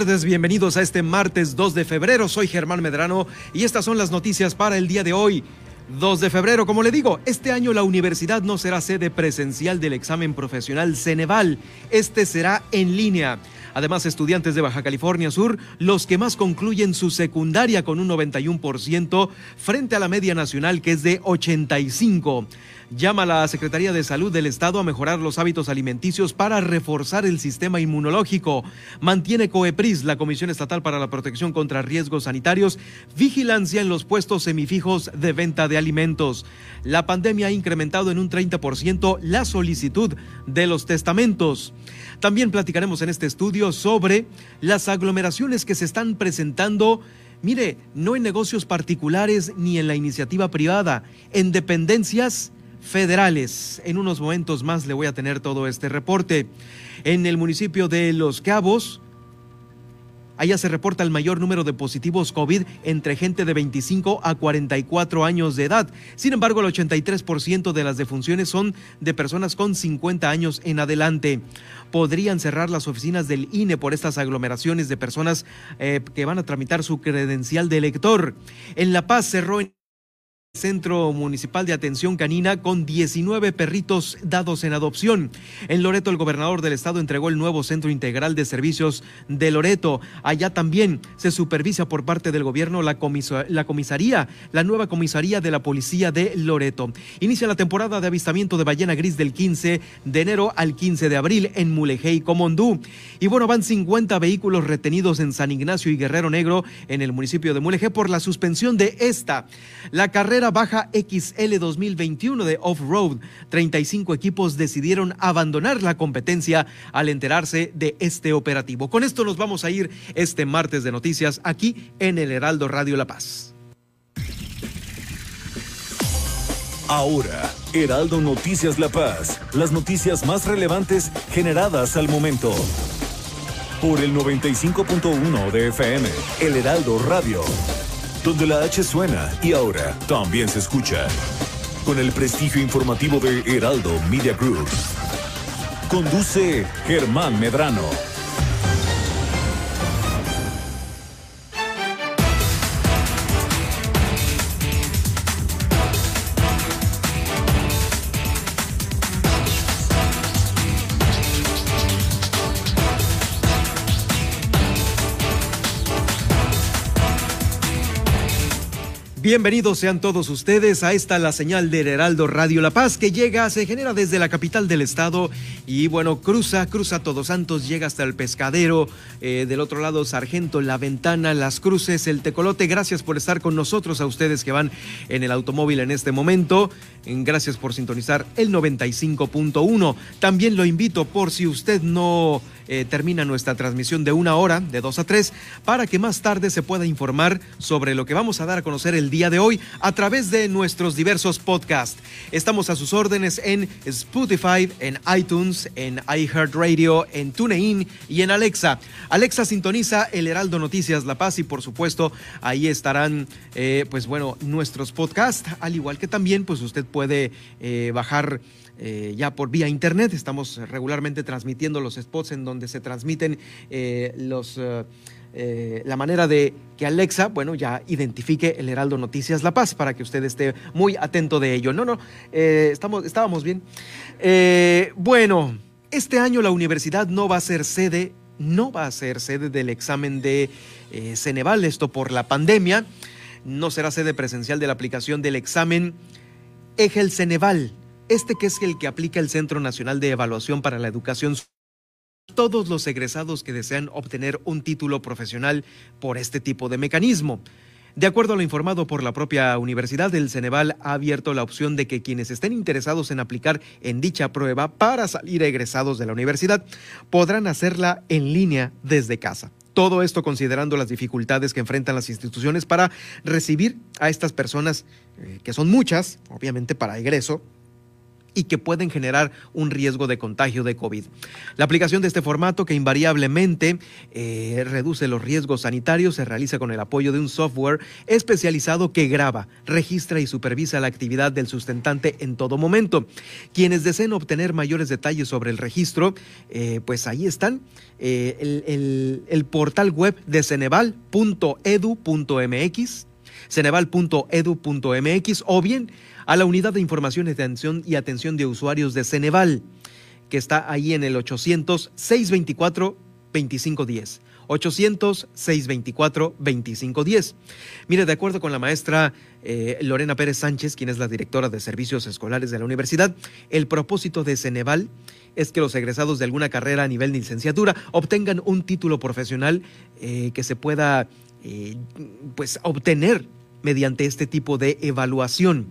Tardes, bienvenidos a este martes 2 de febrero. Soy Germán Medrano y estas son las noticias para el día de hoy. 2 de febrero, como le digo, este año la universidad no será sede presencial del examen profesional Ceneval, este será en línea. Además, estudiantes de Baja California Sur, los que más concluyen su secundaria con un 91% frente a la media nacional que es de 85% llama a la Secretaría de Salud del Estado a mejorar los hábitos alimenticios para reforzar el sistema inmunológico. Mantiene COEPRIS, la Comisión Estatal para la Protección contra Riesgos Sanitarios, vigilancia en los puestos semifijos de venta de alimentos. La pandemia ha incrementado en un 30% la solicitud de los testamentos. También platicaremos en este estudio sobre las aglomeraciones que se están presentando Mire, no en negocios particulares ni en la iniciativa privada, en dependencias federales. En unos momentos más le voy a tener todo este reporte. En el municipio de Los Cabos, Allá se reporta el mayor número de positivos COVID entre gente de 25 a 44 años de edad. Sin embargo, el 83% de las defunciones son de personas con 50 años en adelante. Podrían cerrar las oficinas del INE por estas aglomeraciones de personas eh, que van a tramitar su credencial de elector. En La Paz cerró en Centro Municipal de Atención Canina con 19 perritos dados en adopción. En Loreto, el gobernador del estado entregó el nuevo Centro Integral de Servicios de Loreto. Allá también se supervisa por parte del gobierno la, la comisaría, la nueva comisaría de la Policía de Loreto. Inicia la temporada de avistamiento de ballena gris del 15 de enero al 15 de abril en Mulegé y Comondú. Y bueno, van 50 vehículos retenidos en San Ignacio y Guerrero Negro en el municipio de Mulegé por la suspensión de esta. La carrera Baja XL 2021 de Off-Road. 35 equipos decidieron abandonar la competencia al enterarse de este operativo. Con esto nos vamos a ir este martes de noticias aquí en el Heraldo Radio La Paz. Ahora, Heraldo Noticias La Paz, las noticias más relevantes generadas al momento. Por el 95.1 de FM, El Heraldo Radio donde la H suena y ahora también se escucha. Con el prestigio informativo de Heraldo Media Group. Conduce Germán Medrano. Bienvenidos sean todos ustedes a esta la señal del Heraldo Radio La Paz que llega, se genera desde la capital del estado y bueno, cruza, cruza Todos Santos, llega hasta el pescadero, eh, del otro lado Sargento, La Ventana, Las Cruces, El Tecolote. Gracias por estar con nosotros, a ustedes que van en el automóvil en este momento. Gracias por sintonizar el 95.1. También lo invito por si usted no eh, termina nuestra transmisión de una hora, de dos a tres, para que más tarde se pueda informar sobre lo que vamos a dar a conocer el día de hoy a través de nuestros diversos podcasts. Estamos a sus órdenes en Spotify, en iTunes, en iHeartRadio, en TuneIn y en Alexa. Alexa sintoniza el Heraldo Noticias La Paz y por supuesto ahí estarán, eh, pues bueno, nuestros podcasts, al igual que también pues usted puede eh, bajar eh, ya por vía internet. Estamos regularmente transmitiendo los spots en donde se transmiten eh, los... Eh, la manera de que Alexa, bueno, ya identifique el Heraldo Noticias La Paz para que usted esté muy atento de ello. No, no, estamos, estábamos bien. bueno, este año la universidad no va a ser sede, no va a ser sede del examen de Ceneval, esto por la pandemia. No será sede presencial de la aplicación del examen Egel Ceneval este que es el que aplica el Centro Nacional de Evaluación para la Educación todos los egresados que desean obtener un título profesional por este tipo de mecanismo. De acuerdo a lo informado por la propia universidad, el Ceneval ha abierto la opción de que quienes estén interesados en aplicar en dicha prueba para salir egresados de la universidad podrán hacerla en línea desde casa. Todo esto considerando las dificultades que enfrentan las instituciones para recibir a estas personas, eh, que son muchas, obviamente para egreso, y que pueden generar un riesgo de contagio de COVID. La aplicación de este formato, que invariablemente eh, reduce los riesgos sanitarios, se realiza con el apoyo de un software especializado que graba, registra y supervisa la actividad del sustentante en todo momento. Quienes deseen obtener mayores detalles sobre el registro, eh, pues ahí están. Eh, el, el portal web de ceneval.edu.mx ceneval.edu.mx o bien a la Unidad de Información y Atención de Usuarios de Ceneval, que está ahí en el 800-624-2510. 800-624-2510. Mire, de acuerdo con la maestra eh, Lorena Pérez Sánchez, quien es la directora de servicios escolares de la universidad, el propósito de Ceneval es que los egresados de alguna carrera a nivel de licenciatura obtengan un título profesional eh, que se pueda eh, pues, obtener mediante este tipo de evaluación.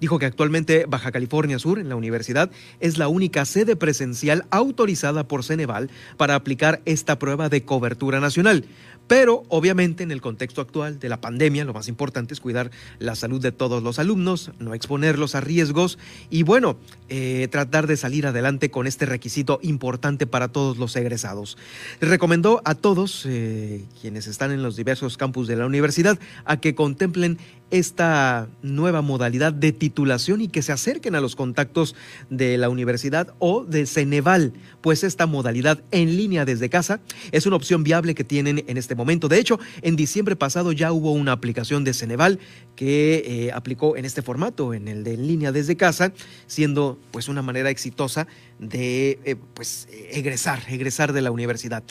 Dijo que actualmente Baja California Sur, en la universidad, es la única sede presencial autorizada por Ceneval para aplicar esta prueba de cobertura nacional. Pero obviamente en el contexto actual de la pandemia, lo más importante es cuidar la salud de todos los alumnos, no exponerlos a riesgos y bueno, eh, tratar de salir adelante con este requisito importante para todos los egresados. Recomendó a todos eh, quienes están en los diversos campus de la universidad a que contemplen esta nueva modalidad de titulación y que se acerquen a los contactos de la universidad o de Ceneval, pues esta modalidad en línea desde casa es una opción viable que tienen en este momento. De hecho, en diciembre pasado ya hubo una aplicación de Ceneval que eh, aplicó en este formato, en el de en línea desde casa, siendo pues una manera exitosa de eh, pues egresar, egresar de la universidad.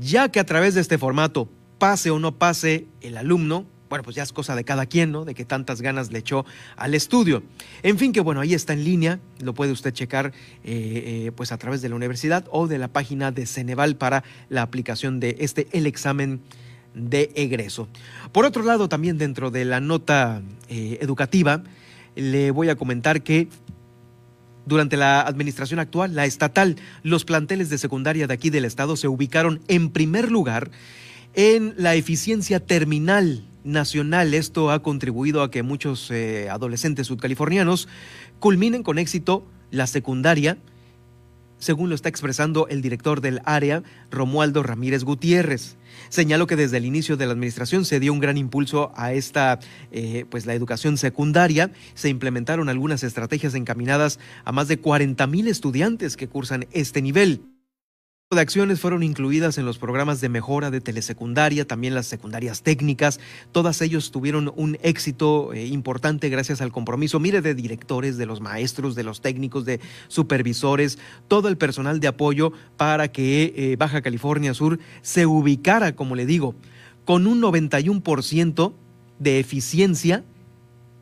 Ya que a través de este formato, pase o no pase el alumno, bueno, pues ya es cosa de cada quien, ¿no? De que tantas ganas le echó al estudio. En fin, que bueno, ahí está en línea, lo puede usted checar eh, eh, pues a través de la universidad o de la página de Ceneval para la aplicación de este, el examen de egreso. Por otro lado, también dentro de la nota eh, educativa, le voy a comentar que durante la administración actual, la estatal, los planteles de secundaria de aquí del estado se ubicaron en primer lugar en la eficiencia terminal nacional. Esto ha contribuido a que muchos eh, adolescentes sudcalifornianos culminen con éxito la secundaria, según lo está expresando el director del área, Romualdo Ramírez Gutiérrez. Señaló que desde el inicio de la administración se dio un gran impulso a esta, eh, pues la educación secundaria. Se implementaron algunas estrategias encaminadas a más de 40 mil estudiantes que cursan este nivel de acciones fueron incluidas en los programas de mejora de telesecundaria, también las secundarias técnicas. Todas ellos tuvieron un éxito eh, importante gracias al compromiso, mire, de directores, de los maestros, de los técnicos, de supervisores, todo el personal de apoyo para que eh, Baja California Sur se ubicara, como le digo, con un 91% de eficiencia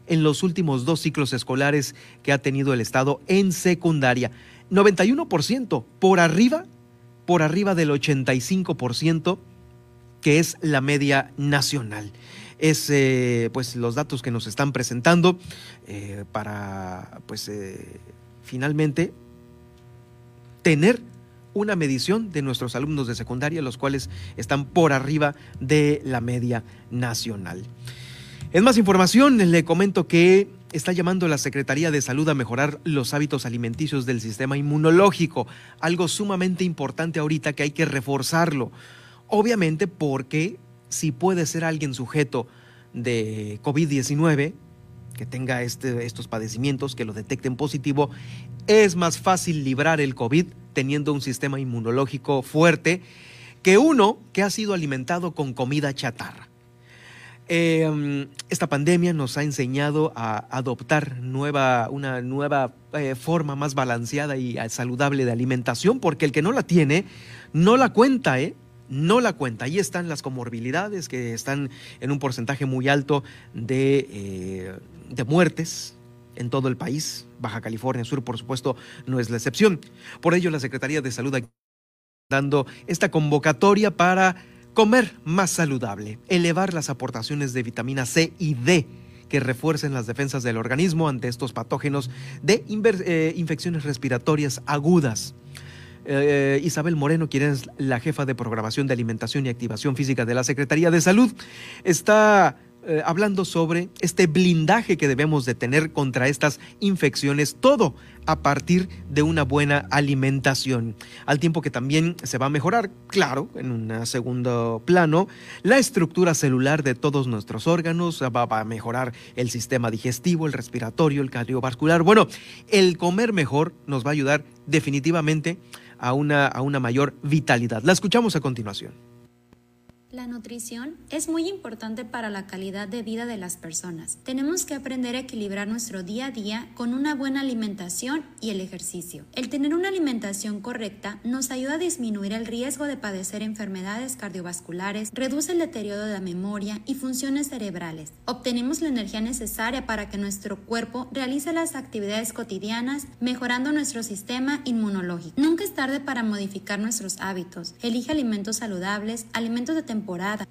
en los últimos dos ciclos escolares que ha tenido el Estado en secundaria. 91% por arriba por arriba del 85%, que es la media nacional. Es eh, pues los datos que nos están presentando eh, para pues eh, finalmente tener una medición de nuestros alumnos de secundaria, los cuales están por arriba de la media nacional. En más información, le comento que está llamando la Secretaría de Salud a mejorar los hábitos alimenticios del sistema inmunológico, algo sumamente importante ahorita que hay que reforzarlo. Obviamente porque si puede ser alguien sujeto de COVID-19, que tenga este, estos padecimientos, que lo detecten positivo, es más fácil librar el COVID teniendo un sistema inmunológico fuerte que uno que ha sido alimentado con comida chatarra. Em, esta pandemia nos ha enseñado a adoptar nueva, una nueva eh, forma más balanceada y eh, saludable de alimentación, porque el que no la tiene, no la cuenta, ¿eh? No la cuenta. Ahí están las comorbilidades que están en un porcentaje muy alto de, eh, de muertes en todo el país. Baja California Sur, por supuesto, no es la excepción. Por ello, la Secretaría de Salud dando esta convocatoria para Comer más saludable, elevar las aportaciones de vitamina C y D que refuercen las defensas del organismo ante estos patógenos de eh, infecciones respiratorias agudas. Eh, Isabel Moreno, quien es la jefa de programación de alimentación y activación física de la Secretaría de Salud, está eh, hablando sobre este blindaje que debemos de tener contra estas infecciones, todo a partir de una buena alimentación. Al tiempo que también se va a mejorar, claro, en un segundo plano, la estructura celular de todos nuestros órganos, va, a mejorar el sistema digestivo, el respiratorio, el cardiovascular. Bueno, el comer mejor nos va a ayudar definitivamente a una, a una mayor vitalidad. La escuchamos a continuación. La nutrición es muy importante para la calidad de vida de las personas. Tenemos que aprender a equilibrar nuestro día a día con una buena alimentación y el ejercicio. El tener una alimentación correcta nos ayuda a disminuir el riesgo de padecer enfermedades cardiovasculares, reduce el deterioro de la memoria y funciones cerebrales. Obtenemos la energía necesaria para que nuestro cuerpo realice las actividades cotidianas, mejorando nuestro sistema inmunológico. Nunca es tarde para modificar nuestros hábitos. Elige alimentos saludables, alimentos de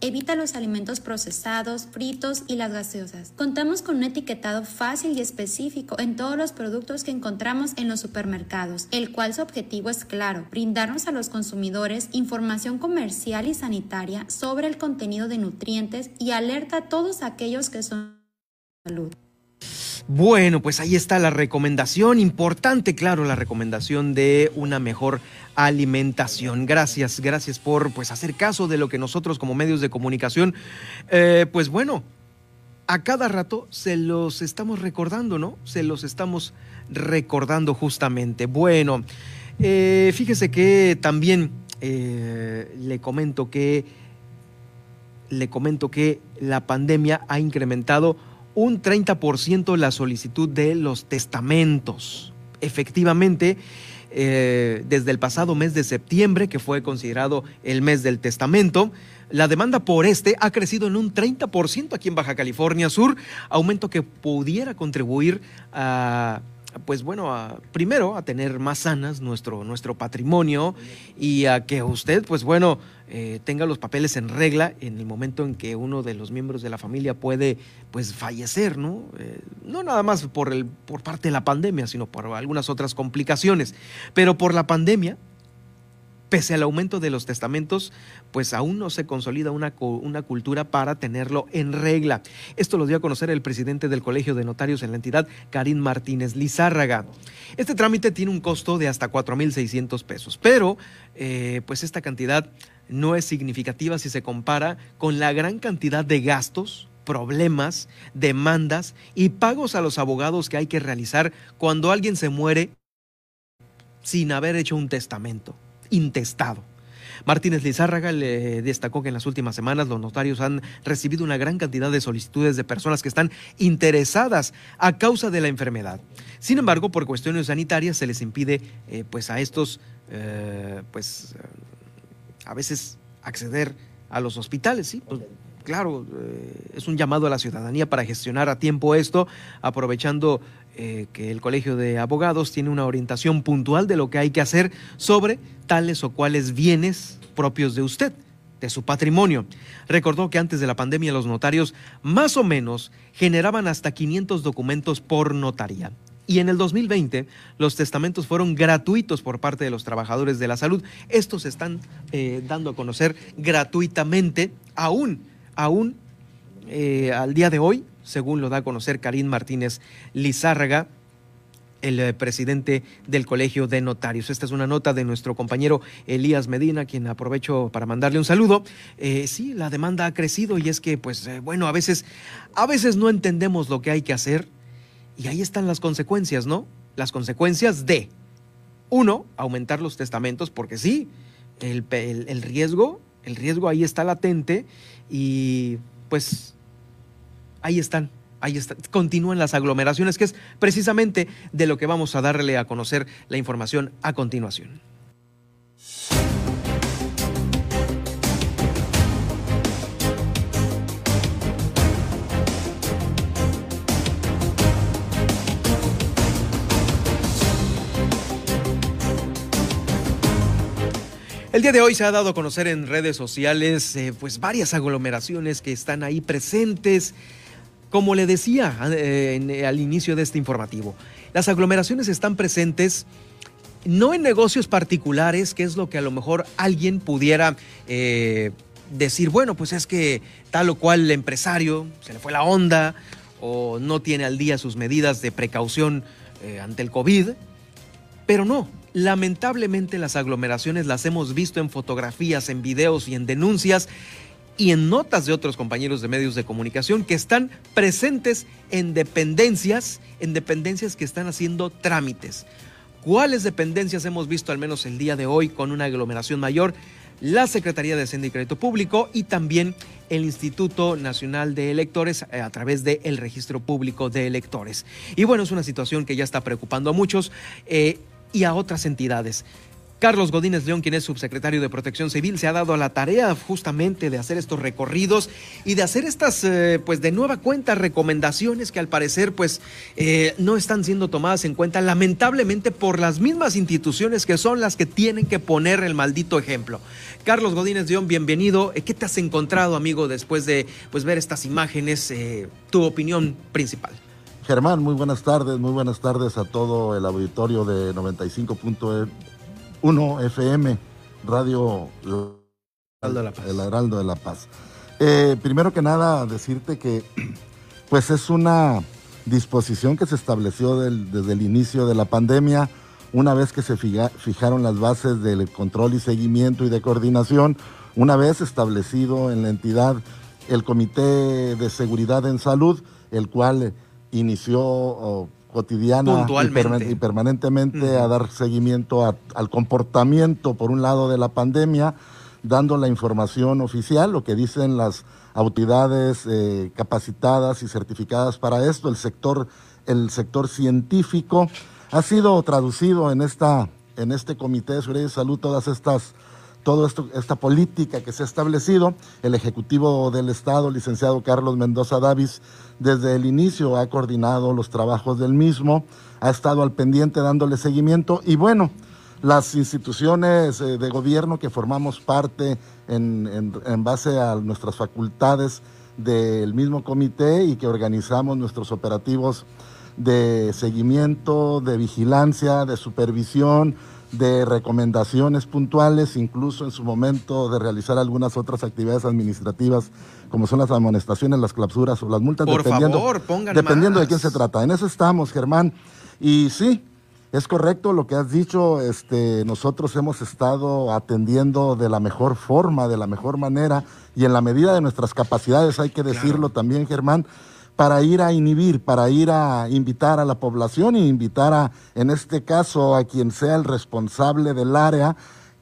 Evita los alimentos procesados, fritos y las gaseosas. Contamos con un etiquetado fácil y específico en todos los productos que encontramos en los supermercados, el cual su objetivo es claro, brindarnos a los consumidores información comercial y sanitaria sobre el contenido de nutrientes y alerta a todos aquellos que son salud. Bueno, pues ahí está la recomendación, importante, claro, la recomendación de una mejor alimentación. Gracias, gracias por pues hacer caso de lo que nosotros como medios de comunicación, eh, pues bueno, a cada rato se los estamos recordando, ¿no? Se los estamos recordando justamente. Bueno, eh, fíjese que también eh, le comento que le comento que la pandemia ha incrementado un 30% la solicitud de los testamentos. Efectivamente, eh, desde el pasado mes de septiembre, que fue considerado el mes del testamento, la demanda por este ha crecido en un 30% aquí en Baja California Sur, aumento que pudiera contribuir a pues bueno, primero a tener más sanas nuestro, nuestro patrimonio y a que usted, pues bueno, eh, tenga los papeles en regla en el momento en que uno de los miembros de la familia puede pues fallecer, ¿no? Eh, no nada más por, el, por parte de la pandemia, sino por algunas otras complicaciones. Pero por la pandemia, pese al aumento de los testamentos, pues aún no se consolida una, una, cultura para tenerlo en regla. Esto lo dio a conocer el presidente del Colegio de Notarios en la entidad, Karim Martínez Lizárraga. Este trámite tiene un costo de hasta 4.600 pesos, pero eh, pues esta cantidad no es significativa si se compara con la gran cantidad de gastos problemas, demandas y pagos a los abogados que hay que realizar cuando alguien se muere sin haber hecho un testamento intestado. Martínez Lizárraga le destacó que en las últimas semanas los notarios han recibido una gran cantidad de solicitudes de personas que están interesadas a causa de la enfermedad. Sin embargo, por cuestiones sanitarias se les impide eh, pues a estos eh, pues eh, a veces acceder a los hospitales, ¿sí? Pues, claro, es un llamado a la ciudadanía para gestionar a tiempo esto, aprovechando eh, que el Colegio de Abogados tiene una orientación puntual de lo que hay que hacer sobre tales o cuales bienes propios de usted, de su patrimonio. Recordó que antes de la pandemia los notarios más o menos generaban hasta 500 documentos por notaría. Y en el 2020 los testamentos fueron gratuitos por parte de los trabajadores de la salud. Estos se están eh, dando a conocer gratuitamente aún, aún eh, al día de hoy según lo da a conocer Karim Martínez Lizárraga, el eh, presidente del Colegio de Notarios. Esta es una nota de nuestro compañero Elías Medina, quien aprovecho para mandarle un saludo. Eh, sí, la demanda ha crecido y es que, pues, eh, bueno, a veces, a veces no entendemos lo que hay que hacer y ahí están las consecuencias, ¿no? Las consecuencias de, uno, aumentar los testamentos, porque sí, el, el riesgo, el riesgo ahí está latente y, pues, ahí están, ahí están, continúan las aglomeraciones, que es precisamente de lo que vamos a darle a conocer la información a continuación. El día de hoy se ha dado a conocer en redes sociales eh, pues varias aglomeraciones que están ahí presentes. Como le decía eh, al inicio de este informativo, las aglomeraciones están presentes no en negocios particulares, que es lo que a lo mejor alguien pudiera eh, decir, bueno, pues es que tal o cual empresario se le fue la onda o no tiene al día sus medidas de precaución ante el COVID, pero no, Lamentablemente las aglomeraciones las hemos visto en fotografías, en videos y en denuncias y en notas de otros compañeros de medios de comunicación que están presentes en dependencias, en dependencias que están haciendo trámites. ¿Cuáles dependencias hemos visto al menos el día de hoy con una aglomeración mayor? La Secretaría de Hacienda y Crédito Público y también el Instituto Nacional de Electores eh, a través del Registro Público de Electores. Y bueno, es una situación que ya está preocupando a muchos. Eh, y a otras entidades. Carlos Godínez León, quien es subsecretario de Protección Civil, se ha dado a la tarea justamente de hacer estos recorridos y de hacer estas, eh, pues de nueva cuenta, recomendaciones que al parecer, pues, eh, no están siendo tomadas en cuenta, lamentablemente por las mismas instituciones que son las que tienen que poner el maldito ejemplo. Carlos Godínez León, bienvenido. Eh, ¿Qué te has encontrado, amigo, después de pues, ver estas imágenes? tu opinión principal. Germán, muy buenas tardes, muy buenas tardes a todo el auditorio de 95.1 FM, Radio El Heraldo de la Paz. Eh, primero que nada, decirte que pues es una disposición que se estableció desde el inicio de la pandemia, una vez que se fijaron las bases del control y seguimiento y de coordinación, una vez establecido en la entidad el Comité de Seguridad en Salud, el cual inició cotidiana y, permanentemente a dar seguimiento al comportamiento, por un lado, de la pandemia, dando la información oficial, lo que dicen las autoridades eh, capacitadas y certificadas para esto, el sector, el sector científico. Ha sido traducido en, esta, en este Comité de Seguridad y Salud todas estas toda esta política que se ha establecido. El Ejecutivo del Estado, licenciado Carlos Mendoza Davis, desde el inicio ha coordinado los trabajos del mismo, ha estado al pendiente dándole seguimiento y bueno, las instituciones eh, de gobierno que formamos parte en, en base a nuestras facultades del mismo comité y que organizamos nuestros operativos de seguimiento, de vigilancia, de supervisión, de recomendaciones puntuales, incluso en su momento de realizar algunas otras actividades administrativas, como son las amonestaciones, las clausuras o las multas, dependiendo, dependiendo de quién se trata. En eso estamos, Germán. Y sí, es correcto lo que has dicho. Este, nosotros hemos estado atendiendo de la mejor forma, de la mejor manera, y en la medida de nuestras capacidades, hay que decirlo también, Germán para ir a inhibir, para ir a invitar a la población e invitar a, en este caso, a quien sea el responsable del área,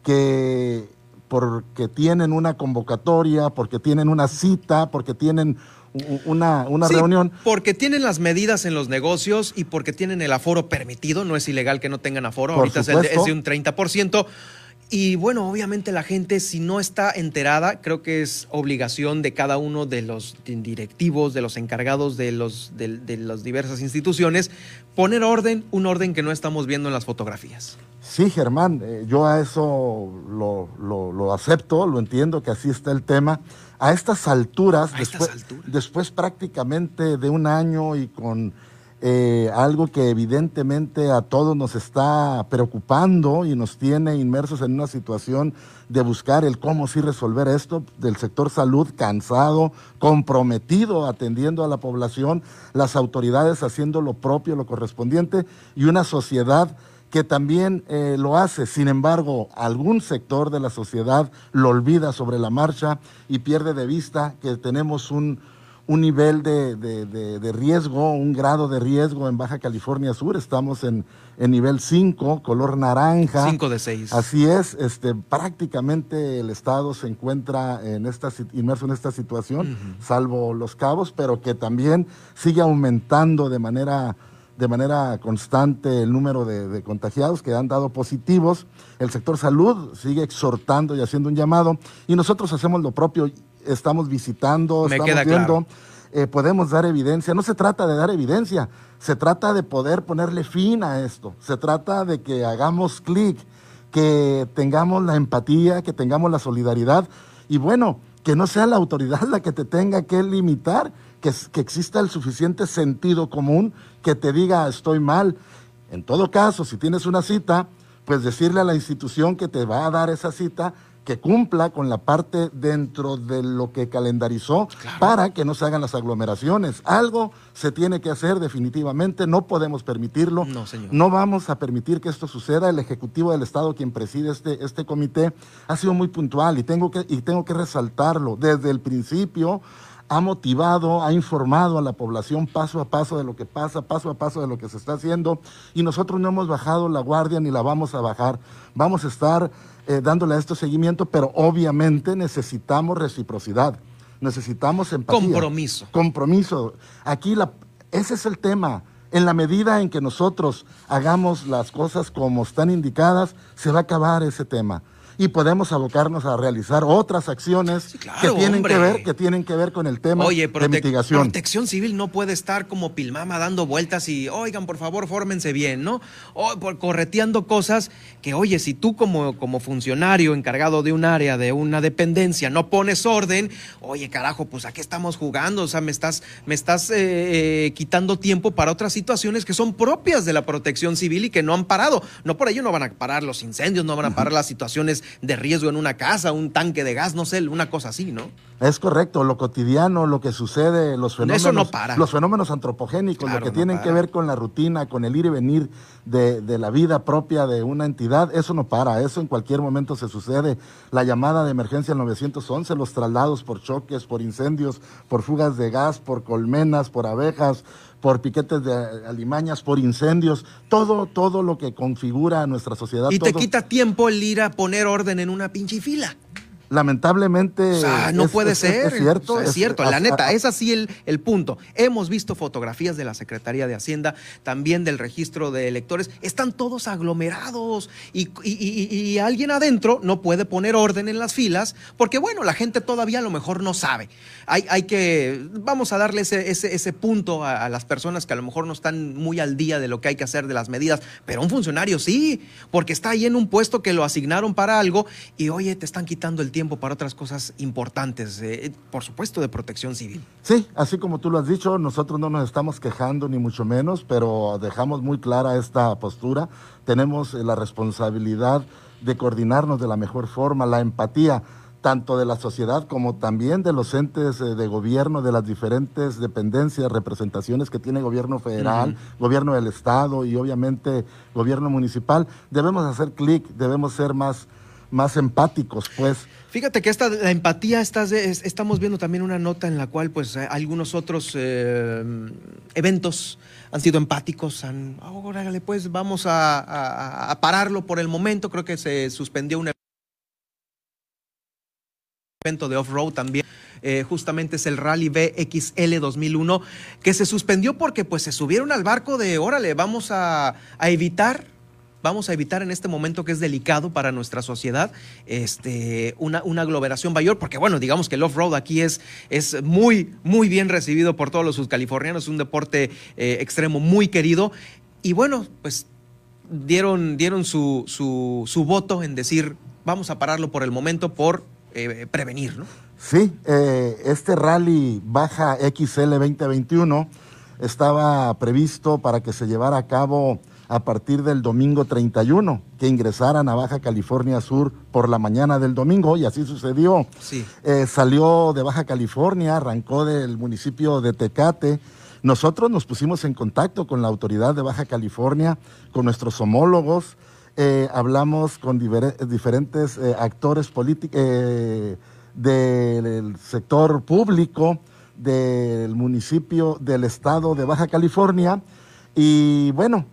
que porque tienen una convocatoria, porque tienen una cita, porque tienen una, una reunión. Porque tienen las medidas en los negocios y porque tienen el aforo permitido, no es ilegal que no tengan aforo, ahorita es de, es de un 30%. Y bueno, obviamente la gente, si no está enterada, creo que es obligación de cada uno de los directivos, de los encargados de, los, de, las diversas instituciones, poner orden, un orden que no estamos viendo en las fotografías. Sí, Germán, eh, yo a eso lo, lo, acepto, lo entiendo que así está el tema. A estas alturas, después, después prácticamente de un año y con eh, algo que evidentemente a todos nos está preocupando y nos tiene inmersos en una situación de buscar el cómo sí resolver esto, del sector salud cansado, comprometido atendiendo a la población, las autoridades haciendo lo propio, lo correspondiente y una sociedad que también eh, lo hace. Sin embargo, algún sector de la sociedad lo olvida sobre la marcha y pierde de vista que tenemos un, un nivel de, riesgo, un grado de riesgo en Baja California Sur. Estamos en, nivel 5, color naranja. 5 de 6. Así es, este, prácticamente el Estado se encuentra en esta, inmerso en esta situación, salvo los cabos, pero que también sigue aumentando de manera de manera constante el número de, contagiados que han dado positivos. El sector salud sigue exhortando y haciendo un llamado y nosotros hacemos lo propio estamos visitando, estamos viendo, eh, podemos dar evidencia. No se trata de dar evidencia, se trata de poder ponerle fin a esto, se trata de que hagamos clic, que tengamos la empatía, que tengamos la solidaridad y bueno, que no sea la autoridad la que te tenga que limitar, que, que exista el suficiente sentido común que te diga estoy mal. En todo caso, si tienes una cita, pues decirle a la institución que te va a dar esa cita que cumpla con la parte dentro de lo que calendarizó para que no se hagan las aglomeraciones. Algo se tiene que hacer definitivamente, no podemos permitirlo. No, señor. No vamos a permitir que esto suceda. El Ejecutivo del Estado, quien preside este, este comité, ha sido muy puntual y tengo, que, y tengo que resaltarlo. Desde el principio ha motivado, ha informado a la población paso a paso de lo que pasa, paso a paso de lo que se está haciendo y nosotros no hemos bajado la guardia ni la vamos a bajar. Vamos a estar eh, dándole a esto seguimiento, pero obviamente necesitamos reciprocidad, necesitamos empatía. Compromiso. Compromiso. Aquí la, ese es el tema. En la medida en que nosotros hagamos las cosas como están indicadas, se va a acabar ese tema y podemos abocarnos a realizar otras acciones que tienen que ver que tienen que ver con el tema de mitigación. Protección civil no puede estar como pilmama dando vueltas y oigan por favor fórmense bien, ¿no? O por correteando cosas que oye si tú como como funcionario encargado de un área de una dependencia no pones orden, oye carajo pues aquí estamos jugando, o sea me estás me estás eh, eh, quitando tiempo para otras situaciones que son propias de la protección civil y que no han parado. No por ello no van a parar los incendios, no van a parar las situaciones de riesgo en una casa, un tanque de gas, no sé, una cosa así, ¿no? Es correcto, lo cotidiano, lo que sucede, los fenómenos, Eso no para. los fenómenos antropogénicos, lo que tienen que ver con la rutina, con el ir y venir de, de, la vida propia de una entidad, eso no para, eso en cualquier momento se sucede. La llamada de emergencia al 911, los traslados por choques, por incendios, por fugas de gas, por colmenas, por abejas, por piquetes de alimañas, por incendios, todo, todo lo que configura nuestra sociedad. Y te quita tiempo el ir a poner orden en una pinche fila lamentablemente. no puede ser. Es, cierto. es, cierto, la neta, es así el, el, punto. Hemos visto fotografías de la Secretaría de Hacienda, también del registro de electores. Están todos aglomerados y, y, alguien adentro no puede poner orden en las filas porque, bueno, la gente todavía a lo mejor no sabe. Hay, hay que. Vamos a darle ese, ese, ese punto a, a, las personas que a lo mejor no están muy al día de lo que hay que hacer de las medidas, pero un funcionario sí, porque está ahí en un puesto que lo asignaron para algo y, oye, te están quitando el tiempo para otras cosas importantes, eh, por supuesto de protección civil. Sí, así como tú lo has dicho, nosotros no nos estamos quejando ni mucho menos, pero dejamos muy clara esta postura. Tenemos eh, la responsabilidad de coordinarnos de la mejor forma, la empatía tanto de la sociedad como también de los entes eh, de gobierno, de las diferentes dependencias, representaciones que tiene gobierno federal, gobierno del Estado y obviamente gobierno municipal. Debemos hacer clic, debemos ser más, más empáticos, pues. Fíjate que esta la empatía estamos viendo también una nota en la cual pues eh, algunos otros eh, eventos han sido empáticos, han, oh, pues vamos a, pararlo por el momento, creo que se suspendió un evento de off-road también, eh, justamente es el Rally BXL 2001, que se suspendió porque pues se subieron al barco de, órale, vamos a evitar vamos a evitar en este momento que es delicado para nuestra sociedad este, una, una aglomeración mayor, porque bueno, digamos que el off-road aquí es, es muy, muy bien recibido por todos los subcalifornianos, un deporte eh, extremo muy querido. Y bueno, pues dieron, dieron su, su, su, voto en decir, vamos a pararlo por el momento por eh, prevenir, ¿no? Sí, eh, este rally Baja XL 2021 estaba previsto para que se llevara a cabo a partir del domingo 31, que ingresaran a Baja California Sur por la mañana del domingo, y así sucedió. Sí. Eh, salió de Baja California, arrancó del municipio de Tecate. Nosotros nos pusimos en contacto con la autoridad de Baja California, con nuestros homólogos, eh, hablamos con diferentes eh, actores políticos del sector público, del municipio, del estado de Baja California, y bueno,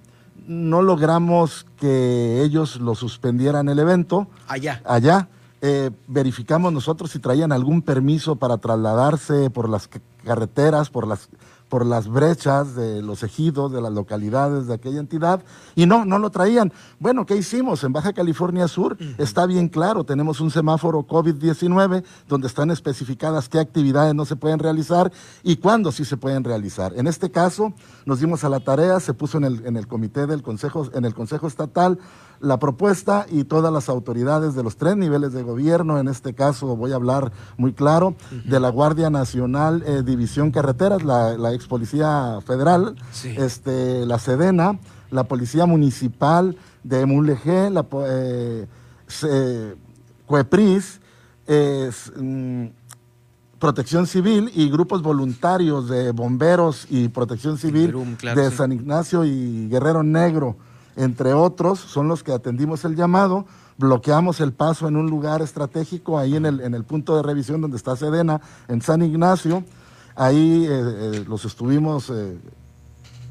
no logramos que ellos lo suspendieran el evento. Allá. Allá. Eh, verificamos nosotros si traían algún permiso para trasladarse por las carreteras, por las, por las brechas de los ejidos, de las localidades de aquella entidad, y no, no lo traían. Bueno, ¿qué hicimos? En Baja California Sur está bien claro, tenemos un semáforo COVID-19 donde están especificadas qué actividades no se pueden realizar y cuándo sí se pueden realizar. En este caso, nos dimos a la tarea, se puso en el, en el comité del Consejo, en el Consejo Estatal, la propuesta y todas las autoridades de los tres niveles de gobierno, en este caso voy a hablar muy claro, de la Guardia Nacional eh, División Carreteras, la, ex Policía Federal, este, la Sedena, la Policía Municipal de Mulegé, la eh, Cuepris, mm, Protección Civil y grupos voluntarios de bomberos y protección civil de San Ignacio y Guerrero Negro entre otros, son los que atendimos el llamado, bloqueamos el paso en un lugar estratégico, ahí en el, en el punto de revisión donde está Sedena, en San Ignacio, ahí eh, eh, los estuvimos eh,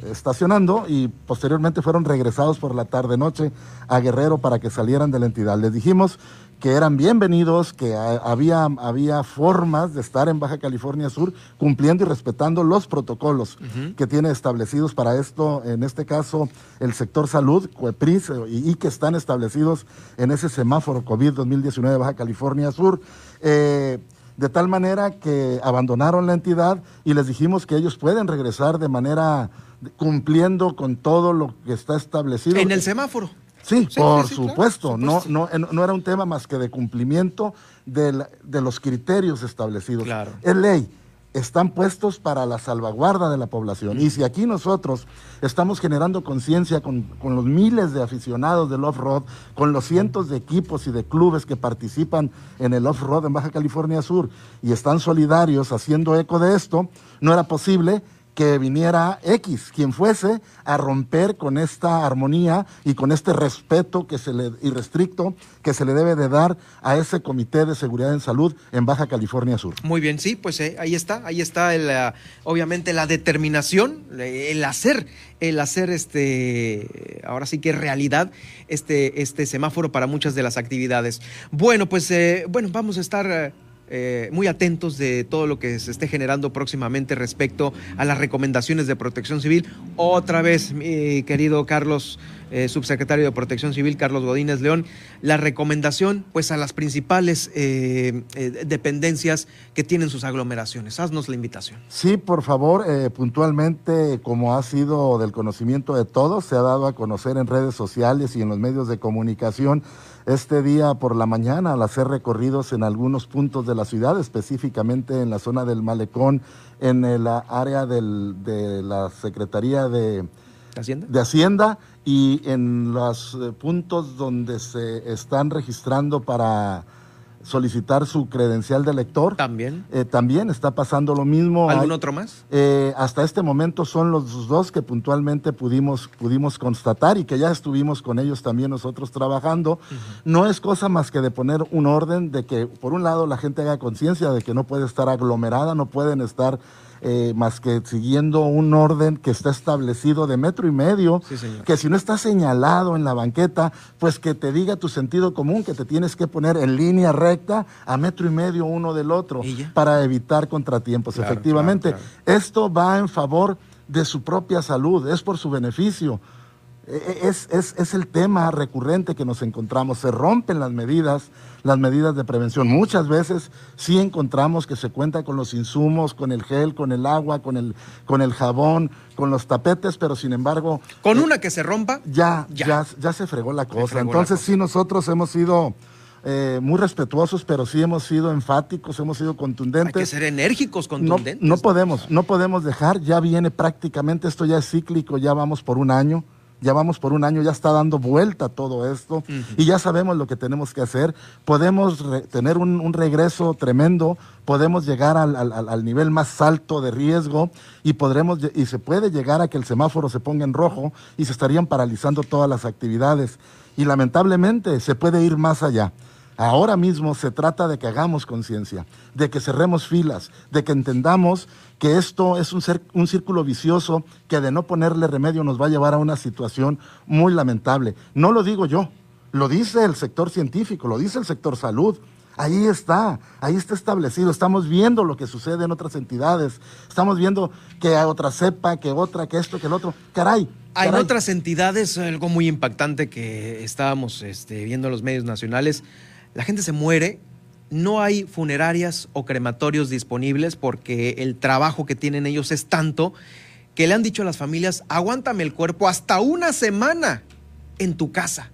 estacionando y posteriormente fueron regresados por la tarde-noche a Guerrero para que salieran de la entidad. Les dijimos que eran bienvenidos, que había, había formas de estar en Baja California Sur cumpliendo y respetando los protocolos que tiene establecidos para esto, en este caso el sector salud, CUEPRIS, y, que están establecidos en ese semáforo COVID 2019 de Baja California Sur. Eh, de tal manera que abandonaron la entidad y les dijimos que ellos pueden regresar de manera cumpliendo con todo lo que está establecido. En el semáforo. Sí, por supuesto. No, no, no era un tema más que de cumplimiento de, de los criterios establecidos. Claro. Es ley. Están puestos para la salvaguarda de la población. Y si aquí nosotros estamos generando conciencia con, con, los miles de aficionados del off-road, con los cientos de equipos y de clubes que participan en el off-road en Baja California Sur y están solidarios haciendo eco de esto, no era posible que viniera X, quien fuese, a romper con esta armonía y con este respeto que se le, irrestricto que se le debe de dar a ese Comité de Seguridad en Salud en Baja California Sur. Muy bien, sí, pues eh, ahí está, ahí está el, ah, obviamente la determinación, el hacer, el hacer este, ahora sí que realidad este, este semáforo para muchas de las actividades. Bueno, pues eh, bueno, vamos a estar eh, eh, muy atentos de todo lo que se esté generando próximamente respecto a las recomendaciones de protección civil. Otra vez, mi querido Carlos, eh, subsecretario de Protección Civil, Carlos Godínez León, la recomendación pues a las principales eh, dependencias que tienen sus aglomeraciones. Haznos la invitación. Sí, por favor, puntualmente, como ha sido del conocimiento de todos, se ha dado a conocer en redes sociales y en los medios de comunicación este día por la mañana al hacer recorridos en algunos puntos de la ciudad, específicamente en la zona del Malecón, en el área de la Secretaría de Hacienda, de Hacienda y en los eh, puntos donde se están registrando para solicitar su credencial de lector. También. Eh, también está pasando lo mismo. ¿Algún otro más? Eh, hasta este momento son los dos que puntualmente pudimos, pudimos constatar y que ya estuvimos con ellos también nosotros trabajando. No es cosa más que de poner un orden de que, por un lado, la gente haga conciencia de que no puede estar aglomerada, no pueden estar eh, más que siguiendo un orden que está establecido de metro y medio, que si no está señalado en la banqueta, pues que te diga tu sentido común, que te tienes que poner en línea recta a metro y medio uno del otro para evitar contratiempos. Efectivamente, esto va en favor de su propia salud, es por su beneficio. Es, es, es, el tema recurrente que nos encontramos. Se rompen las medidas, las medidas de prevención. Muchas veces sí encontramos que se cuenta con los insumos, con el gel, con el agua, con el, con el jabón, con los tapetes, pero sin embargo... Con eh, una que se rompa. Ya, ya, ya, se fregó la cosa. Entonces sí nosotros hemos sido... Eh, muy respetuosos, pero sí hemos sido enfáticos, hemos sido contundentes. Hay que ser enérgicos, contundentes. No, no podemos, no podemos dejar, ya viene prácticamente, esto ya es cíclico, ya vamos por un año ya vamos por un año, ya está dando vuelta todo esto y ya sabemos lo que tenemos que hacer. Podemos tener un, regreso tremendo, podemos llegar al, nivel más alto de riesgo y, podremos, y se puede llegar a que el semáforo se ponga en rojo y se estarían paralizando todas las actividades. Y lamentablemente se puede ir más allá. Ahora mismo se trata de que hagamos conciencia, de que cerremos filas, de que entendamos que esto es un, un, círculo vicioso que de no ponerle remedio nos va a llevar a una situación muy lamentable. No lo digo yo, lo dice el sector científico, lo dice el sector salud. Ahí está, ahí está establecido. Estamos viendo lo que sucede en otras entidades. Estamos viendo que hay otra cepa, que otra, que esto, que el otro. Caray. Hay otras entidades, algo muy impactante que estábamos este, viendo en los medios nacionales. La gente se muere no hay funerarias o crematorios disponibles porque el trabajo que tienen ellos es tanto que le han dicho a las familias, aguántame el cuerpo hasta una semana en tu casa.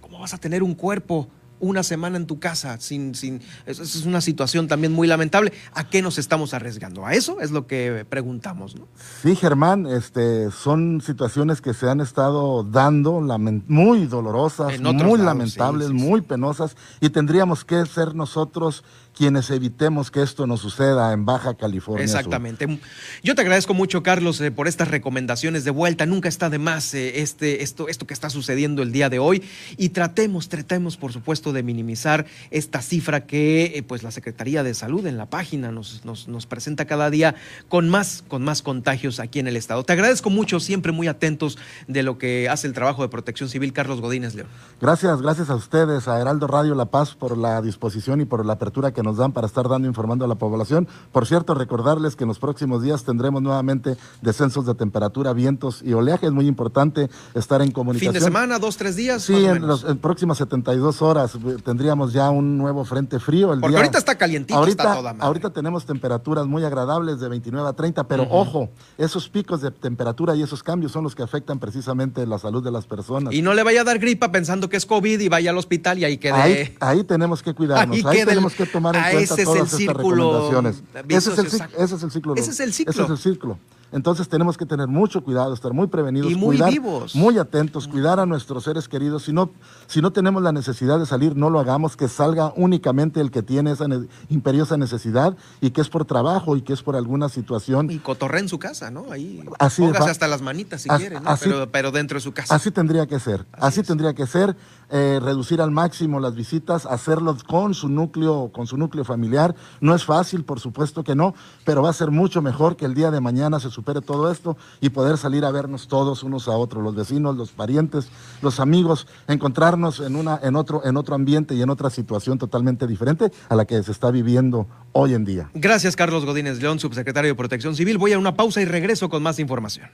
¿Cómo vas a tener un cuerpo una semana en tu casa sin, sin, eso es una situación también muy lamentable. ¿A qué nos estamos arriesgando? A eso es lo que preguntamos, ¿no? Sí, Germán, este, son situaciones que se han estado dando muy dolorosas, muy lamentables, muy penosas, y tendríamos que ser nosotros quienes evitemos que esto nos suceda en Baja California. Exactamente. Yo te agradezco mucho, Carlos, eh, por estas recomendaciones de vuelta. Nunca está de más eh, este, esto, esto que está sucediendo el día de hoy. Y tratemos, tratemos, por supuesto, de minimizar esta cifra que eh, pues, la Secretaría de Salud en la página nos, nos, nos, presenta cada día con más, con más contagios aquí en el Estado. Te agradezco mucho, siempre muy atentos de lo que hace el trabajo de protección civil, Carlos Godínez León. Gracias, gracias a ustedes, a Heraldo Radio La Paz, por la disposición y por la apertura que nos dan para estar dando informando a la población. Por cierto, recordarles que en los próximos días tendremos nuevamente descensos de temperatura, vientos y oleaje. Es muy importante estar en comunicación. ¿Fin de semana, dos, tres días? Sí, en las próximas 72 horas eh, tendríamos ya un nuevo frente frío. El Porque ahorita está calientito, ahorita, está toda Ahorita tenemos temperaturas muy agradables de 29 a 30, pero ojo, esos picos de temperatura y esos cambios son los que afectan precisamente la salud de las personas. Y no le vaya a dar gripa pensando que es COVID y vaya al hospital y ahí quede. Ahí, ahí tenemos que cuidarnos, ahí, tenemos que tomar en cuenta ese es el círculo. Ese es el, ese es el ciclo. Ese es el ciclo. Entonces tenemos que tener mucho cuidado, estar muy prevenidos, y muy vivos. muy atentos, cuidar a nuestros seres queridos. Si no, si no tenemos la necesidad de salir, no lo hagamos, que salga únicamente el que tiene esa imperiosa necesidad y que es por trabajo y que es por alguna situación. Y cotorre en su casa, ¿no? Ahí así hasta las manitas si quiere, ¿no? pero, dentro de su casa. Así tendría que ser, así, tendría que ser, eh, reducir al máximo las visitas, hacerlo con su núcleo, con su núcleo familiar. No es fácil, por supuesto que no, pero va a ser mucho mejor que el día de mañana se supere todo esto y poder salir a vernos todos unos a otros, los vecinos, los parientes, los amigos, encontrarnos en, una, en, otro, en otro ambiente y en otra situación totalmente diferente a la que se está viviendo hoy en día. Gracias, Carlos Godínez León, subsecretario de Protección Civil. Voy a una pausa y regreso con más información.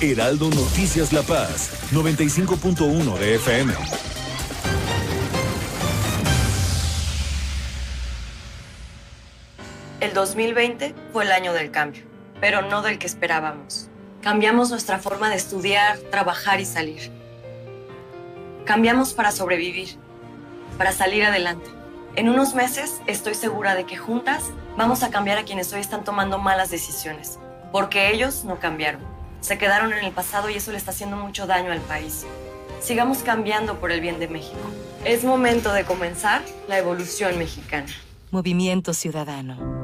Heraldo Noticias La Paz, 95.1 de FM. El 2020 fue el año del cambio, pero no del que esperábamos. Cambiamos nuestra forma de estudiar, trabajar y salir. Cambiamos para sobrevivir, para salir adelante. En unos meses estoy segura de que juntas vamos a cambiar a quienes hoy están tomando malas decisiones, porque ellos no cambiaron. Se quedaron en el pasado y eso le está haciendo mucho daño al país. Sigamos cambiando por el bien de México. Es momento de comenzar la evolución mexicana. Movimiento Ciudadano.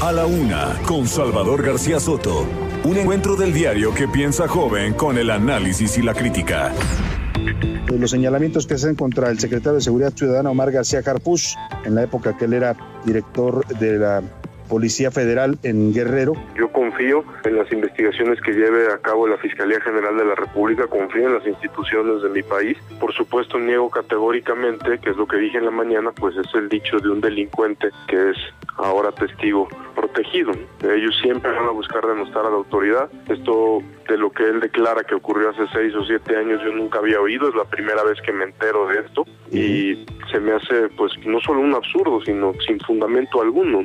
A la una, con Salvador García Soto. Un encuentro del diario que piensa joven con el análisis y la crítica. Los señalamientos que hacen contra el secretario de Seguridad Ciudadana Omar García Carpush, en la época que él era director de la Policía Federal en Guerrero. Yo confío en las investigaciones que lleve a cabo la Fiscalía General de la República, confío en las instituciones de mi país. Por supuesto, niego categóricamente, que es lo que dije en la mañana, pues es el dicho de un delincuente que es ahora testigo protegido. Ellos siempre van a buscar denostar a la autoridad. Esto de lo que él declara que ocurrió hace seis o siete años yo nunca había oído, es la primera vez que me entero de esto y se me hace pues no solo un absurdo, sino sin fundamento alguno.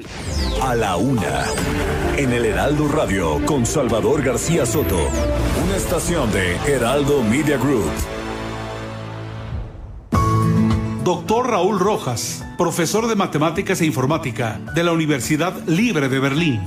A la una, en el Heraldo Radio con Salvador García Soto, una estación de Heraldo Media Group. Doctor Raúl Rojas, profesor de matemáticas e informática de la Universidad Libre de Berlín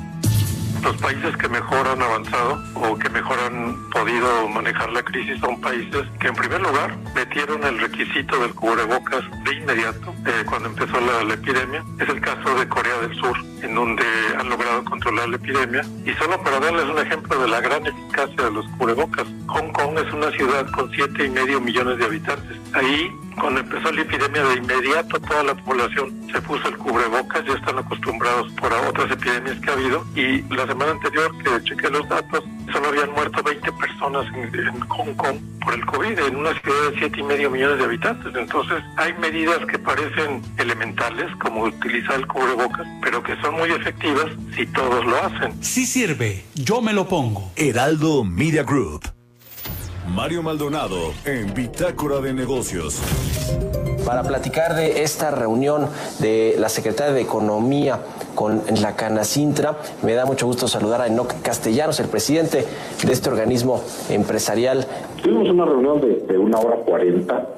los países que mejor han avanzado o que mejor han podido manejar la crisis son países que en primer lugar metieron el requisito del cubrebocas de inmediato eh, cuando empezó la, la, epidemia. Es el caso de Corea del Sur, en donde han logrado controlar la epidemia. Y solo para darles un ejemplo de la gran eficacia de los cubrebocas, Hong Kong es una ciudad con siete y medio millones de habitantes. Ahí cuando empezó la epidemia de inmediato toda la población se puso el cubrebocas, ya están acostumbrados por otras epidemias que ha habido y la semana anterior que chequé los datos solo habían muerto 20 personas en, Hong Kong por el COVID en una ciudad de siete y medio millones de habitantes. Entonces hay medidas que parecen elementales como utilizar el cubrebocas, pero que son muy efectivas si todos lo hacen. Sí sirve, yo me lo pongo. Heraldo Media Group. Mario Maldonado en Bitácora de Negocios. Para platicar de esta reunión de la Secretaria de Economía con la Canacintra, me da mucho gusto saludar a Enoc Castellanos, el presidente de este organismo empresarial. Tuvimos una reunión de, de una hora cuarenta.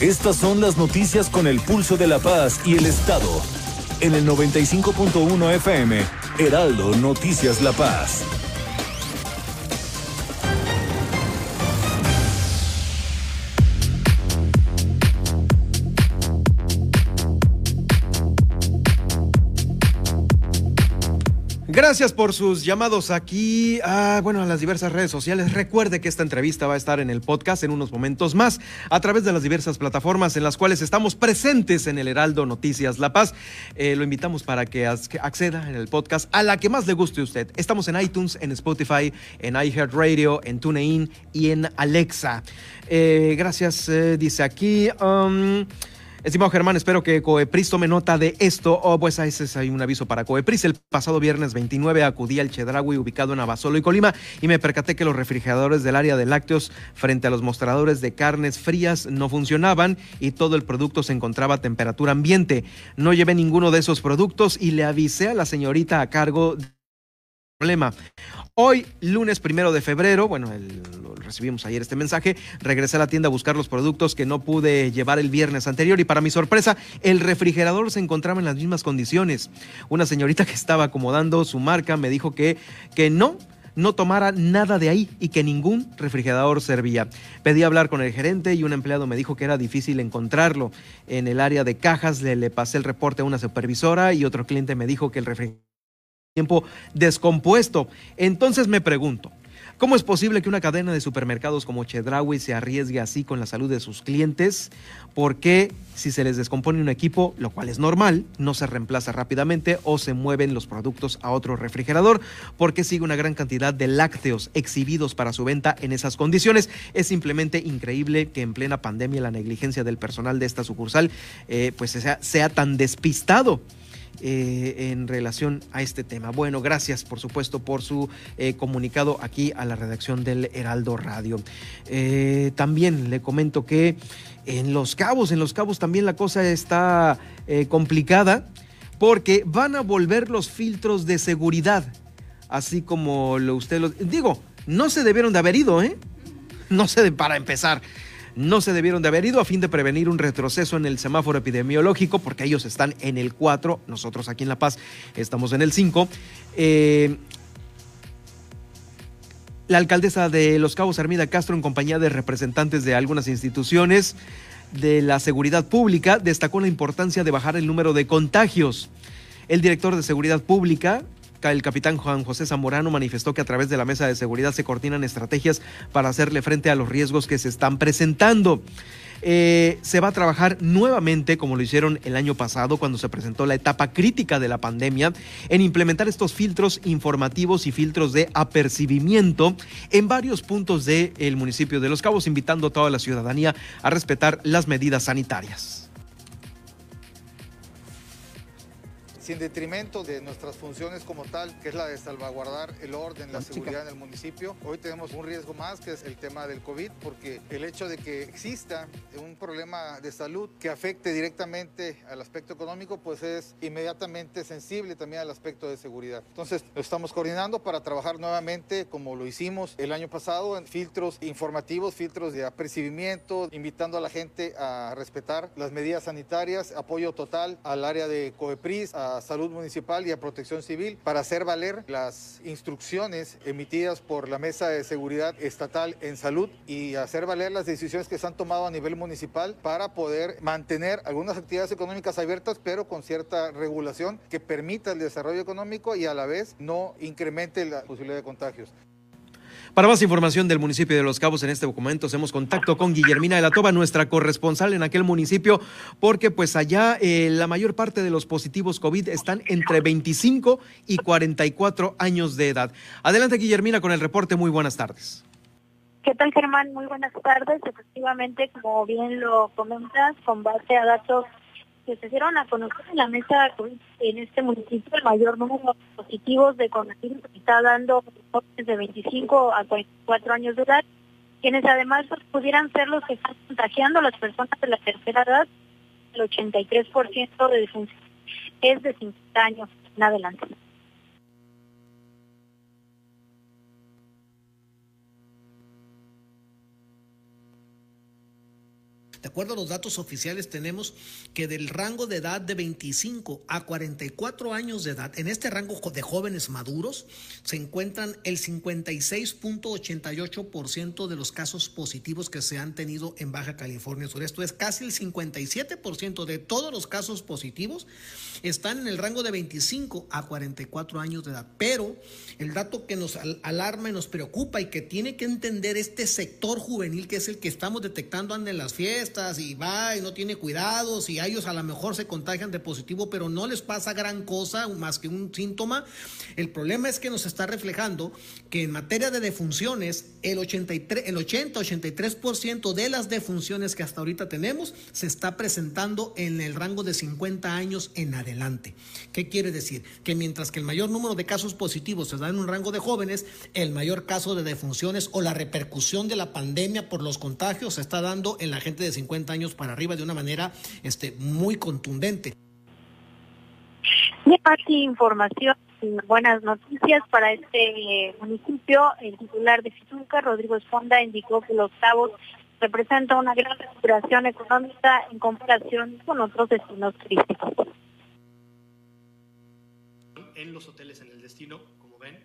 Estas son las noticias con el pulso de la paz y el Estado. En el 95.1 FM, Heraldo Noticias La Paz. Gracias por sus llamados aquí, a, bueno, a las diversas redes sociales. Recuerde que esta entrevista va a estar en el podcast en unos momentos más, a través de las diversas plataformas en las cuales estamos presentes en el Heraldo Noticias La Paz. Eh, lo invitamos para que acceda en el podcast a la que más le guste a usted. Estamos en iTunes, en Spotify, en iHeartRadio, en TuneIn y en Alexa. Eh, gracias, eh, dice aquí. Um, Estimado Germán, espero que Coepris tome nota de esto. Oh, pues ese es un aviso para Coepris. El pasado viernes 29 acudí al Chedraui ubicado en Abasolo y Colima y me percaté que los refrigeradores del área de lácteos frente a los mostradores de carnes frías no funcionaban y todo el producto se encontraba a temperatura ambiente. No llevé ninguno de esos productos y le avisé a la señorita a cargo problema. Hoy, lunes primero de febrero, bueno, recibimos ayer este mensaje, regresé a la tienda a buscar los productos que no pude llevar el viernes anterior y para mi sorpresa, el refrigerador se encontraba en las mismas condiciones. Una señorita que estaba acomodando su marca me dijo que, que no, no tomara nada de ahí y que ningún refrigerador servía. Pedí hablar con el gerente y un empleado me dijo que era difícil encontrarlo. En el área de cajas le, le pasé el reporte a una supervisora y otro cliente me dijo que el refrigerador tiempo descompuesto. Entonces me pregunto, ¿cómo es posible que una cadena de supermercados como Chedraui se arriesgue así con la salud de sus clientes? ¿Por qué si se les descompone un equipo, lo cual es normal, no se reemplaza rápidamente o se mueven los productos a otro refrigerador? ¿Por qué sigue una gran cantidad de lácteos exhibidos para su venta en esas condiciones? Es simplemente increíble que en plena pandemia la negligencia del personal de esta sucursal eh, pues sea, sea tan despistado. Eh, en relación a este tema. Bueno, gracias por supuesto por su eh, comunicado aquí a la redacción del Heraldo Radio. Eh, también le comento que en Los Cabos, en Los Cabos también la cosa está complicada porque van a volver los filtros de seguridad, así como lo usted los digo, no se debieron de haber ido, ¿eh? No se para empezar no se debieron de haber ido a fin de prevenir un retroceso en el semáforo epidemiológico, porque ellos están en el 4, nosotros aquí en La Paz estamos en el 5. Eh, la alcaldesa de Los Cabos, Armida Castro, en compañía de representantes de algunas instituciones de la seguridad pública, destacó la importancia de bajar el número de contagios. El director de Seguridad Pública, el capitán Juan José Zamorano manifestó que a través de la mesa de seguridad se coordinan estrategias para hacerle frente a los riesgos que se están presentando. Eh, se va a trabajar nuevamente, como lo hicieron el año pasado, cuando se presentó la etapa crítica de la pandemia, en implementar estos filtros informativos y filtros de apercibimiento en varios puntos del municipio de Los Cabos, invitando a toda la ciudadanía a respetar las medidas sanitarias. Sin detrimento de nuestras funciones como tal, que es la de salvaguardar el orden, la seguridad en el municipio. Hoy tenemos un riesgo más, que es el tema del COVID, porque el hecho de que exista un problema de salud que afecte directamente al aspecto económico, pues es inmediatamente sensible también al aspecto de seguridad. Entonces, lo estamos coordinando para trabajar nuevamente, como lo hicimos el año pasado, en filtros informativos, filtros de apercibimiento, invitando a la gente a respetar las medidas sanitarias, apoyo total al área de COEPRIS, a salud municipal y a protección civil para hacer valer las instrucciones emitidas por la Mesa de Seguridad Estatal en Salud y hacer valer las decisiones que se han tomado a nivel municipal para poder mantener algunas actividades económicas abiertas, pero con cierta regulación que permita el desarrollo económico y a la vez no incremente la posibilidad de contagios. Para más información del municipio de Los Cabos en este documento hacemos contacto con Guillermina de la Toba, nuestra corresponsal en aquel municipio, porque pues allá eh, la mayor parte de los positivos COVID están entre 25 y 44 años de edad. Adelante Guillermina con el reporte, muy buenas tardes. ¿Qué tal Germán? Muy buenas tardes. Efectivamente, como bien lo comentas, con base a datos que se dieron a conocer en la mesa en este municipio, el mayor número de positivos de coronavirus está dando jóvenes de 25 a 44 años de edad, quienes además pues, pudieran ser los que están contagiando a las personas de la tercera edad, el 83% de defunción es de 50 años en adelante. De acuerdo a los datos oficiales, tenemos que del rango de edad de 25 a 44 años de edad, en este rango de jóvenes maduros, se encuentran el 56.88% de los casos positivos que se han tenido en Baja California Sur. Esto es casi el 57% de todos los casos positivos están en el rango de 25 a 44 años de edad. Pero el dato que nos alarma y nos preocupa y que tiene que entender este sector juvenil, que es el que estamos detectando en las fiestas, y va y no tiene cuidados y a ellos a lo mejor se contagian de positivo, pero no les pasa gran cosa más que un síntoma. El problema es que nos está reflejando que en materia de defunciones, el, 83, el 80-83% de las defunciones que hasta ahorita tenemos se está presentando en el rango de 50 años en adelante. ¿Qué quiere decir? Que mientras que el mayor número de casos positivos se da en un rango de jóvenes, el mayor caso de defunciones o la repercusión de la pandemia por los contagios se está dando en la gente de 50 años para arriba de una manera este, muy contundente. Más información y buenas noticias para este municipio. El titular de Fituca, Rodrigo Esponda, indicó que los cabos representa una gran recuperación económica en comparación con otros destinos turísticos. En los hoteles en el destino, como ven,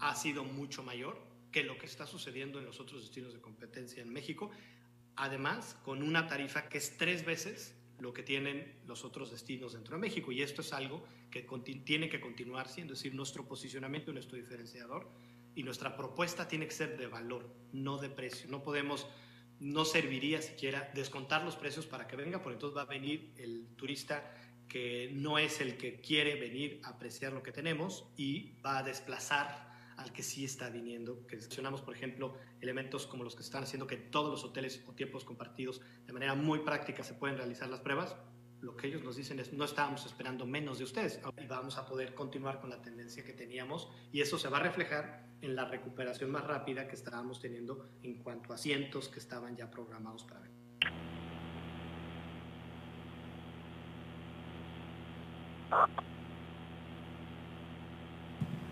ha sido mucho mayor que lo que está sucediendo en los otros destinos de competencia en México además con una tarifa que es tres veces lo que tienen los otros destinos dentro de México. Y esto es algo que tiene que continuar siendo, es decir, nuestro posicionamiento, nuestro diferenciador y nuestra propuesta tiene que ser de valor, no de precio. No podemos, no serviría siquiera descontar los precios para que venga, porque entonces va a venir el turista que no es el que quiere venir a apreciar lo que tenemos y va a desplazar al que sí está viniendo, que mencionamos, por ejemplo, elementos como los que están haciendo, que todos los hoteles o tiempos compartidos de manera muy práctica se pueden realizar las pruebas. Lo que ellos nos dicen es, no estábamos esperando menos de ustedes y vamos a poder continuar con la tendencia que teníamos y eso se va a reflejar en la recuperación más rápida que estábamos teniendo en cuanto a asientos que estaban ya programados para venir.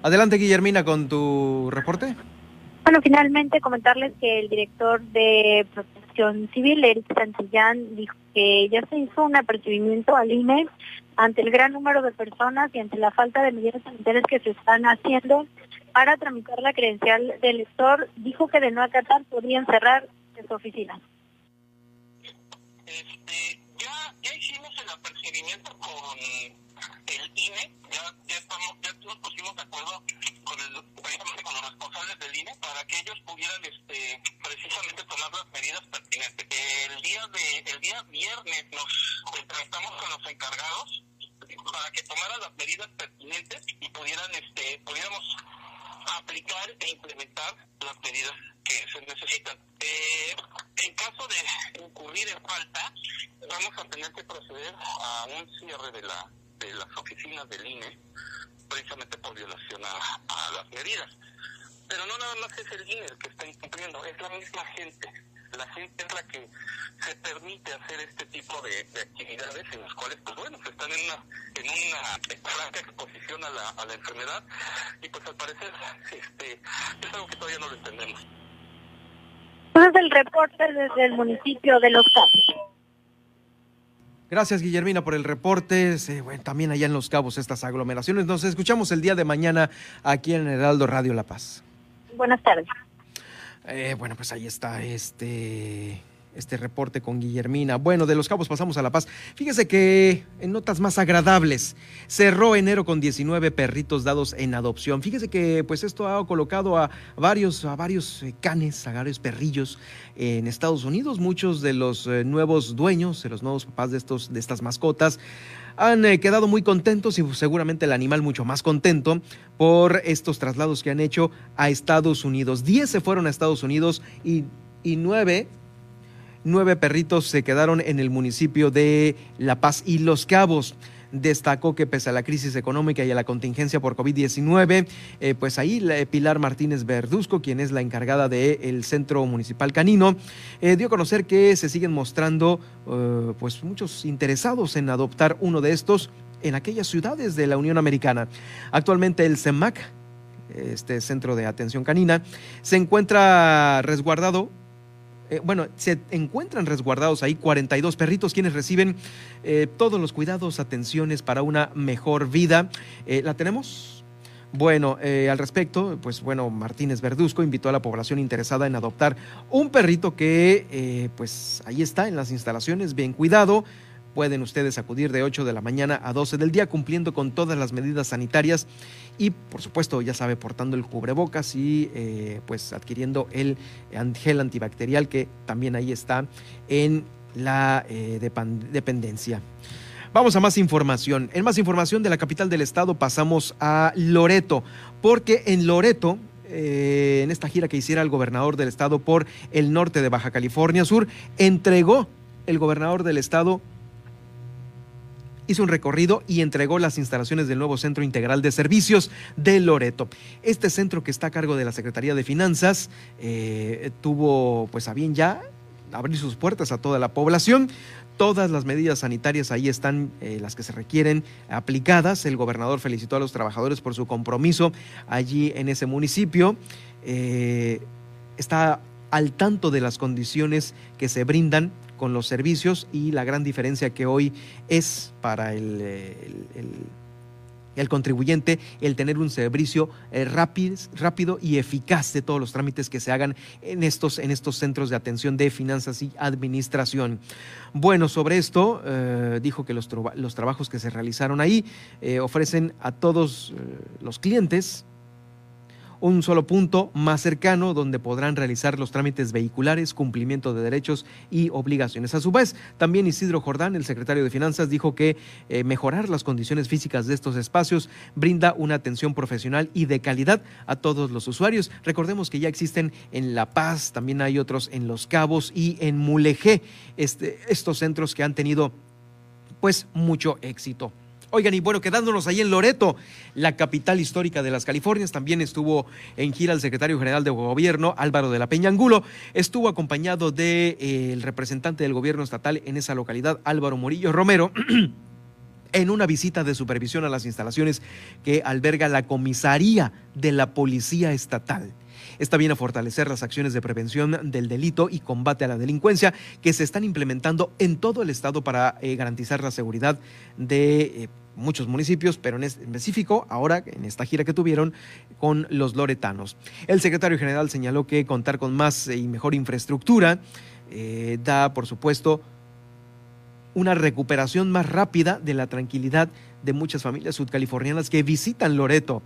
Adelante, Guillermina, con tu reporte. Bueno, finalmente comentarles que el director de Protección Civil, Eric Santillán, dijo que ya se hizo un apercibimiento al INE ante el gran número de personas y ante la falta de medidas sanitarias que se están haciendo para tramitar la credencial del elector. Dijo que de no acatar podrían cerrar su oficina. Este, ya, ya hicimos el apercibimiento con el INE, ya, ya, estamos, ya nos pusimos de acuerdo con, el, precisamente con los responsables del Para que ellos pudieran este, precisamente tomar las medidas pertinentes. El día, de, el día viernes nos contrastamos con los encargados para que tomaran las medidas pertinentes y pudieran este, pudiéramos aplicar e implementar las medidas que se necesitan. Eh, en caso de incurrir en falta, vamos a tener que proceder a un cierre de la de las oficinas del INE precisamente por violación a, las medidas. Pero no nada más es el INE el que está incumpliendo, es la misma gente. La gente es la que se permite hacer este tipo de, actividades en las cuales, pues bueno, se están en una, en una franca exposición a la, a la enfermedad y pues al parecer este, es algo que todavía no lo entendemos. Entonces el reporte desde el municipio de Los Cabos. Gracias, Guillermina, por el reporte. bueno, también allá en Los Cabos estas aglomeraciones. Nos escuchamos el día de mañana aquí en Heraldo Radio La Paz. Buenas tardes. Eh, bueno, pues ahí está este este reporte con Guillermina. Bueno, de Los Cabos pasamos a La Paz. Fíjese que en notas más agradables, cerró enero con 19 perritos dados en adopción. Fíjese que pues esto ha colocado a varios, a varios eh, canes, a varios perrillos en Estados Unidos. Muchos de los eh, nuevos dueños, de los nuevos papás de, estos, de estas mascotas, han eh, quedado muy contentos y seguramente el animal mucho más contento por estos traslados que han hecho a Estados Unidos. Diez se fueron a Estados Unidos y, nueve perritos se quedaron en el municipio de La Paz y Los Cabos destacó que pese a la crisis económica y a la contingencia por COVID-19, eh, pues ahí Pilar Martínez Verduzco, quien es la encargada del Centro Municipal Canino, eh, dio a conocer que se siguen mostrando eh, pues muchos interesados en adoptar uno de estos en aquellas ciudades de la Unión Americana. Actualmente el CEMAC, este centro de atención canina, se encuentra resguardado eh, bueno, se encuentran resguardados ahí 42 perritos quienes reciben eh, todos los cuidados, atenciones para una mejor vida. Eh, ¿La tenemos? Bueno, al respecto, pues bueno, Martínez Verduzco invitó a la población interesada en adoptar un perrito que, pues ahí está en las instalaciones, bien cuidado, Pueden ustedes acudir de 8 de la mañana a 12 del día cumpliendo con todas las medidas sanitarias y por supuesto ya sabe portando el cubrebocas y eh, pues adquiriendo el gel antibacterial que también ahí está en la eh, dependencia. Vamos a más información. En más información de la capital del estado pasamos a Loreto, porque en Loreto eh, en esta gira que hiciera el gobernador del estado por el norte de Baja California Sur, entregó el gobernador del estado hizo un recorrido y entregó las instalaciones del nuevo Centro Integral de Servicios de Loreto. Este centro que está a cargo de la Secretaría de Finanzas eh, tuvo pues a bien ya abrir sus puertas a toda la población. Todas las medidas sanitarias ahí están, eh, las que se requieren, aplicadas. El gobernador felicitó a los trabajadores por su compromiso allí en ese municipio. Eh, está al tanto de las condiciones que se brindan con los servicios y la gran diferencia que hoy es para el, el, contribuyente el tener un servicio eh, rápido, rápido y eficaz de todos los trámites que se hagan en estos, en estos centros de atención de finanzas y administración. Bueno, sobre esto eh, dijo que los, los, trabajos que se realizaron ahí eh, ofrecen a todos los clientes un solo punto más cercano donde podrán realizar los trámites vehiculares, cumplimiento de derechos y obligaciones. A su vez, también Isidro Jordán, el secretario de Finanzas, dijo que eh, mejorar las condiciones físicas de estos espacios brinda una atención profesional y de calidad a todos los usuarios. Recordemos que ya existen en La Paz, también hay otros en Los Cabos y en Mulegé, este, estos centros que han tenido pues mucho éxito. Oigan, y bueno, quedándonos ahí en Loreto, la capital histórica de las Californias, también estuvo en gira el secretario general de gobierno, Álvaro de la Peña Angulo, estuvo acompañado del de, eh, representante del gobierno estatal en esa localidad, Álvaro Murillo Romero. en una visita de supervisión a las instalaciones que alberga la comisaría de la Policía Estatal. Esta viene a fortalecer las acciones de prevención del delito y combate a la delincuencia que se están implementando en todo el estado para eh, garantizar la seguridad de eh, muchos municipios, pero en específico ahora en esta gira que tuvieron con los loretanos. El secretario general señaló que contar con más y mejor infraestructura eh, da, por supuesto, una recuperación más rápida de la tranquilidad de muchas familias sudcalifornianas que visitan Loreto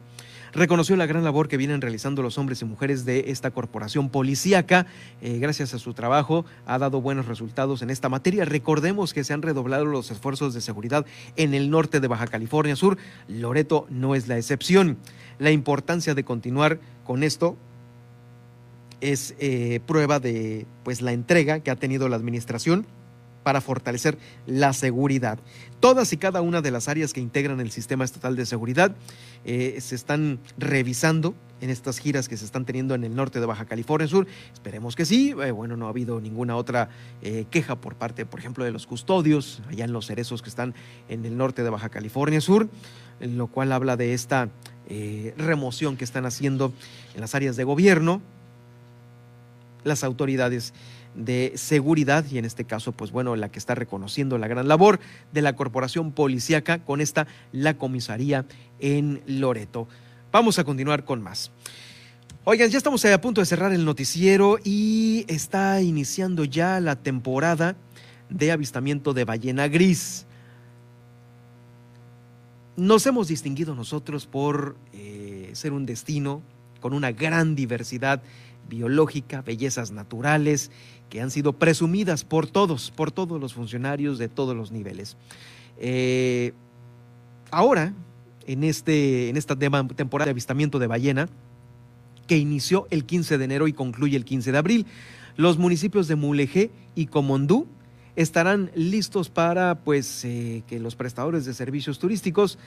reconoció la gran labor que vienen realizando los hombres y mujeres de esta corporación policíaca. Eh, gracias a su trabajo ha dado buenos resultados en esta materia. Recordemos que se han redoblado los esfuerzos de seguridad en el norte de Baja California Sur. Loreto no es la excepción. La importancia de continuar con esto es eh, prueba de pues la entrega que ha tenido la administración para fortalecer la seguridad. Todas y cada una de las áreas que integran el sistema estatal de seguridad eh, se están revisando en estas giras que se están teniendo en el norte de Baja California Sur. Esperemos que sí. Eh, bueno, no ha habido ninguna otra eh, queja por parte, por ejemplo, de los custodios, allá en los cerezos que están en el norte de Baja California Sur, lo cual habla de esta remoción que están haciendo en las áreas de gobierno las autoridades de seguridad y en este caso, pues bueno, la que está reconociendo la gran labor de la corporación policíaca con esta, la comisaría en Loreto. Vamos a continuar con más. Oigan, ya estamos a punto de cerrar el noticiero y está iniciando ya la temporada de avistamiento de ballena gris. Nos hemos distinguido nosotros por eh, ser un destino con una gran diversidad biológica, bellezas naturales, que han sido presumidas por todos, por todos los funcionarios de todos los niveles. Eh, ahora, en, este, en esta temporada de avistamiento de ballena, que inició el 15 de enero y concluye el 15 de abril, los municipios de Mulegé y Comondú estarán listos para pues, eh, que los prestadores de servicios turísticos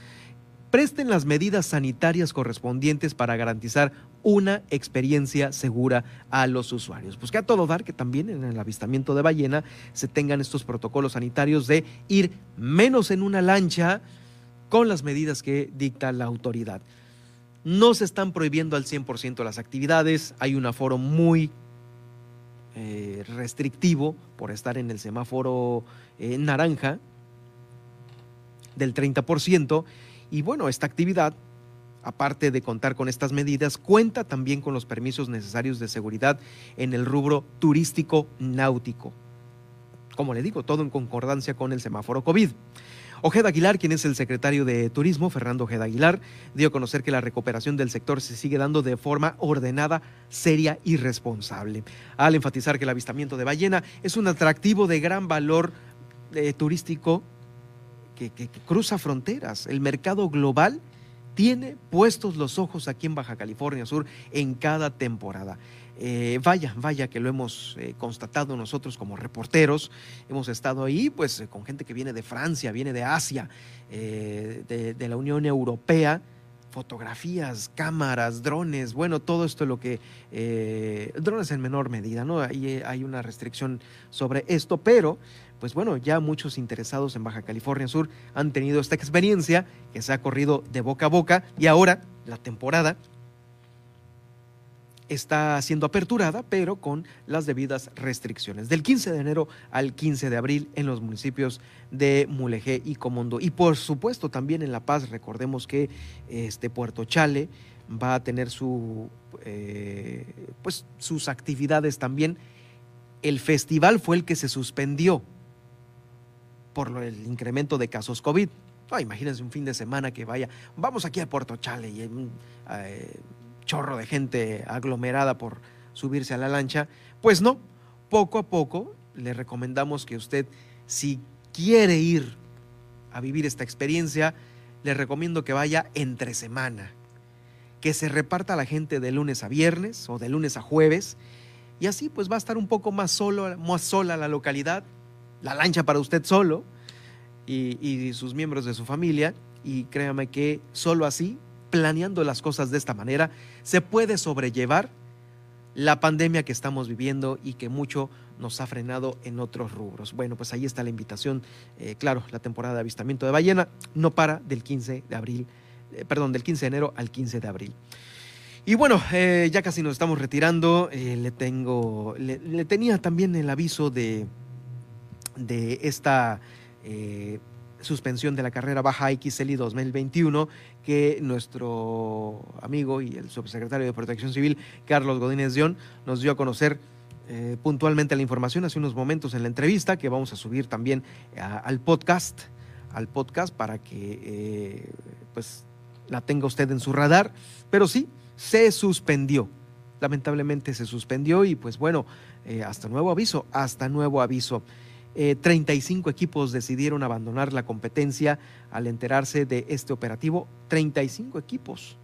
presten las medidas sanitarias correspondientes para garantizar una experiencia segura a los usuarios. Pues que a todo dar que también en el avistamiento de ballena se tengan estos protocolos sanitarios de ir menos en una lancha con las medidas que dicta la autoridad. No se están prohibiendo al 100% las actividades, hay un aforo muy eh, restrictivo por estar en el semáforo eh, naranja del 30%. Y bueno, esta actividad, aparte de contar con estas medidas, cuenta también con los permisos necesarios de seguridad en el rubro turístico náutico. Como le digo, todo en concordancia con el semáforo COVID. Ojeda Aguilar, quien es el secretario de Turismo, Fernando Ojeda Aguilar, dio a conocer que la recuperación del sector se sigue dando de forma ordenada, seria y responsable. Al enfatizar que el avistamiento de ballena es un atractivo de gran valor eh, turístico que, cruza fronteras. El mercado global tiene puestos los ojos aquí en Baja California Sur en cada temporada. Eh, vaya, vaya que lo hemos eh, constatado nosotros como reporteros. Hemos estado ahí pues con gente que viene de Francia, viene de Asia, eh, de, la Unión Europea fotografías, cámaras, drones, bueno, todo esto lo que, drones en menor medida, ¿no? Ahí hay una restricción sobre esto, pero pues bueno, ya muchos interesados en Baja California Sur han tenido esta experiencia que se ha corrido de boca a boca y ahora la temporada está siendo aperturada, pero con las debidas restricciones. Del 15 de enero al 15 de abril en los municipios de Mulegé y Comondo. Y por supuesto también en La Paz, recordemos que este Puerto Chale va a tener su, eh, pues, sus actividades también. El festival fue el que se suspendió por el incremento de casos COVID. imagínense un fin de semana que vaya, vamos aquí a Puerto Chale y eh, chorro de gente aglomerada por subirse a la lancha. Pues no, poco a poco le recomendamos que usted, si quiere ir a vivir esta experiencia, le recomiendo que vaya entre semana, que se reparta la gente de lunes a viernes o de lunes a jueves, y así pues va a estar un poco más solo, más sola la localidad, la lancha para usted solo y, y sus miembros de su familia, y créame que solo así planeando las cosas de esta manera, se puede sobrellevar la pandemia que estamos viviendo y que mucho nos ha frenado en otros rubros. Bueno, pues ahí está la invitación. Eh, claro, la temporada de avistamiento de ballena no para del 15 de abril, eh, perdón, del 15 de enero al 15 de abril. Y bueno, eh, ya casi nos estamos retirando. le tengo, le, tenía también el aviso de, de esta suspensión de la carrera baja XLI 2021 que nuestro amigo y el subsecretario de Protección Civil, Carlos Godínez Dion, nos dio a conocer eh, puntualmente la información hace unos momentos en la entrevista que vamos a subir también al podcast, al podcast para que eh, pues la tenga usted en su radar, pero sí, se suspendió. Lamentablemente se suspendió y pues bueno, eh, hasta nuevo aviso, hasta nuevo aviso. 35 eh, equipos decidieron abandonar la competencia al enterarse de este operativo. 35 equipos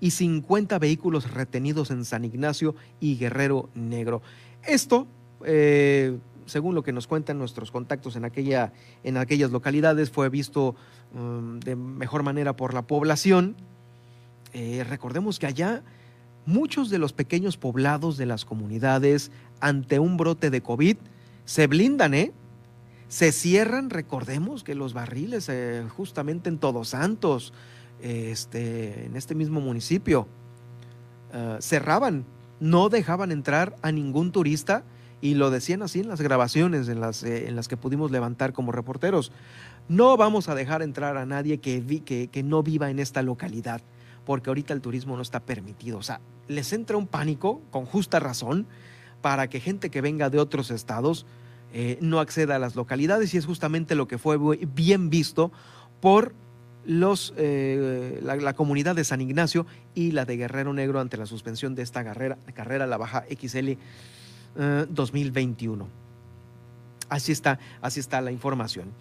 y 50 vehículos retenidos en San Ignacio y Guerrero Negro. Esto, eh, según lo que nos cuentan nuestros contactos en, aquella, en aquellas localidades, fue visto um, de mejor manera por la población. Eh, recordemos que allá muchos de los pequeños poblados de las comunidades ante un brote de COVID se blindan, ¿eh? Se cierran, recordemos que los barriles eh, justamente en Todos Santos, este, en este mismo municipio, eh, cerraban, no dejaban entrar a ningún turista y lo decían así en las grabaciones en las, eh, en las que pudimos levantar como reporteros. No vamos a dejar entrar a nadie que, vi, que, que no viva en esta localidad, porque ahorita el turismo no está permitido. O sea, les entra un pánico, con justa razón, para que gente que venga de otros estados eh, no acceda a las localidades y es justamente lo que fue bien visto por los, eh, la, comunidad de San Ignacio y la de Guerrero Negro ante la suspensión de esta carrera, carrera la baja XL 2021. Así está, así está la información.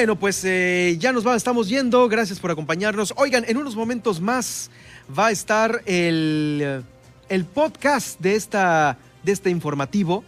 Bueno, pues eh, ya nos va, estamos yendo. Gracias por acompañarnos. Oigan, en unos momentos más va a estar el, el podcast de, esta, de este informativo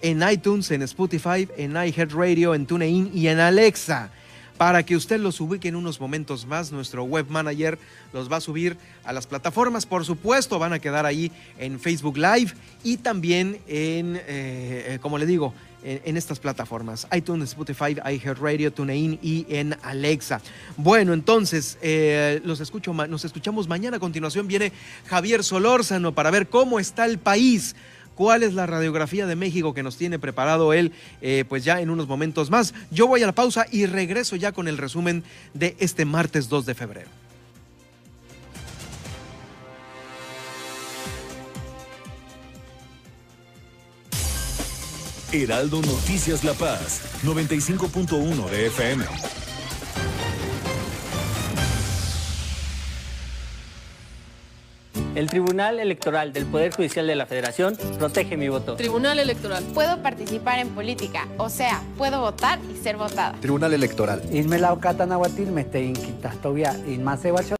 en iTunes, en Spotify, en iHeartRadio, en TuneIn y en Alexa. Para que usted los ubique en unos momentos más, nuestro web manager los va a subir a las plataformas. Por supuesto, van a quedar ahí en Facebook Live y también en, eh, como le digo, en, en, estas plataformas, iTunes, Spotify, iHeartRadio, TuneIn y en Alexa. Bueno, entonces, eh, los escucho, nos escuchamos mañana. A continuación viene Javier Solórzano para ver cómo está el país. ¿Cuál es la radiografía de México que nos tiene preparado él? Eh, pues ya en unos momentos más. Yo voy a la pausa y regreso ya con el resumen de este martes 2 de febrero. Heraldo Noticias La Paz, 95.1 de FM. El Tribunal Electoral del Poder Judicial de la Federación protege mi voto. Tribunal Electoral. Puedo participar en política, o sea, puedo votar y ser votada. Tribunal Electoral. Inmelao Katanahuatil, Meste Inquitastovia, Inmase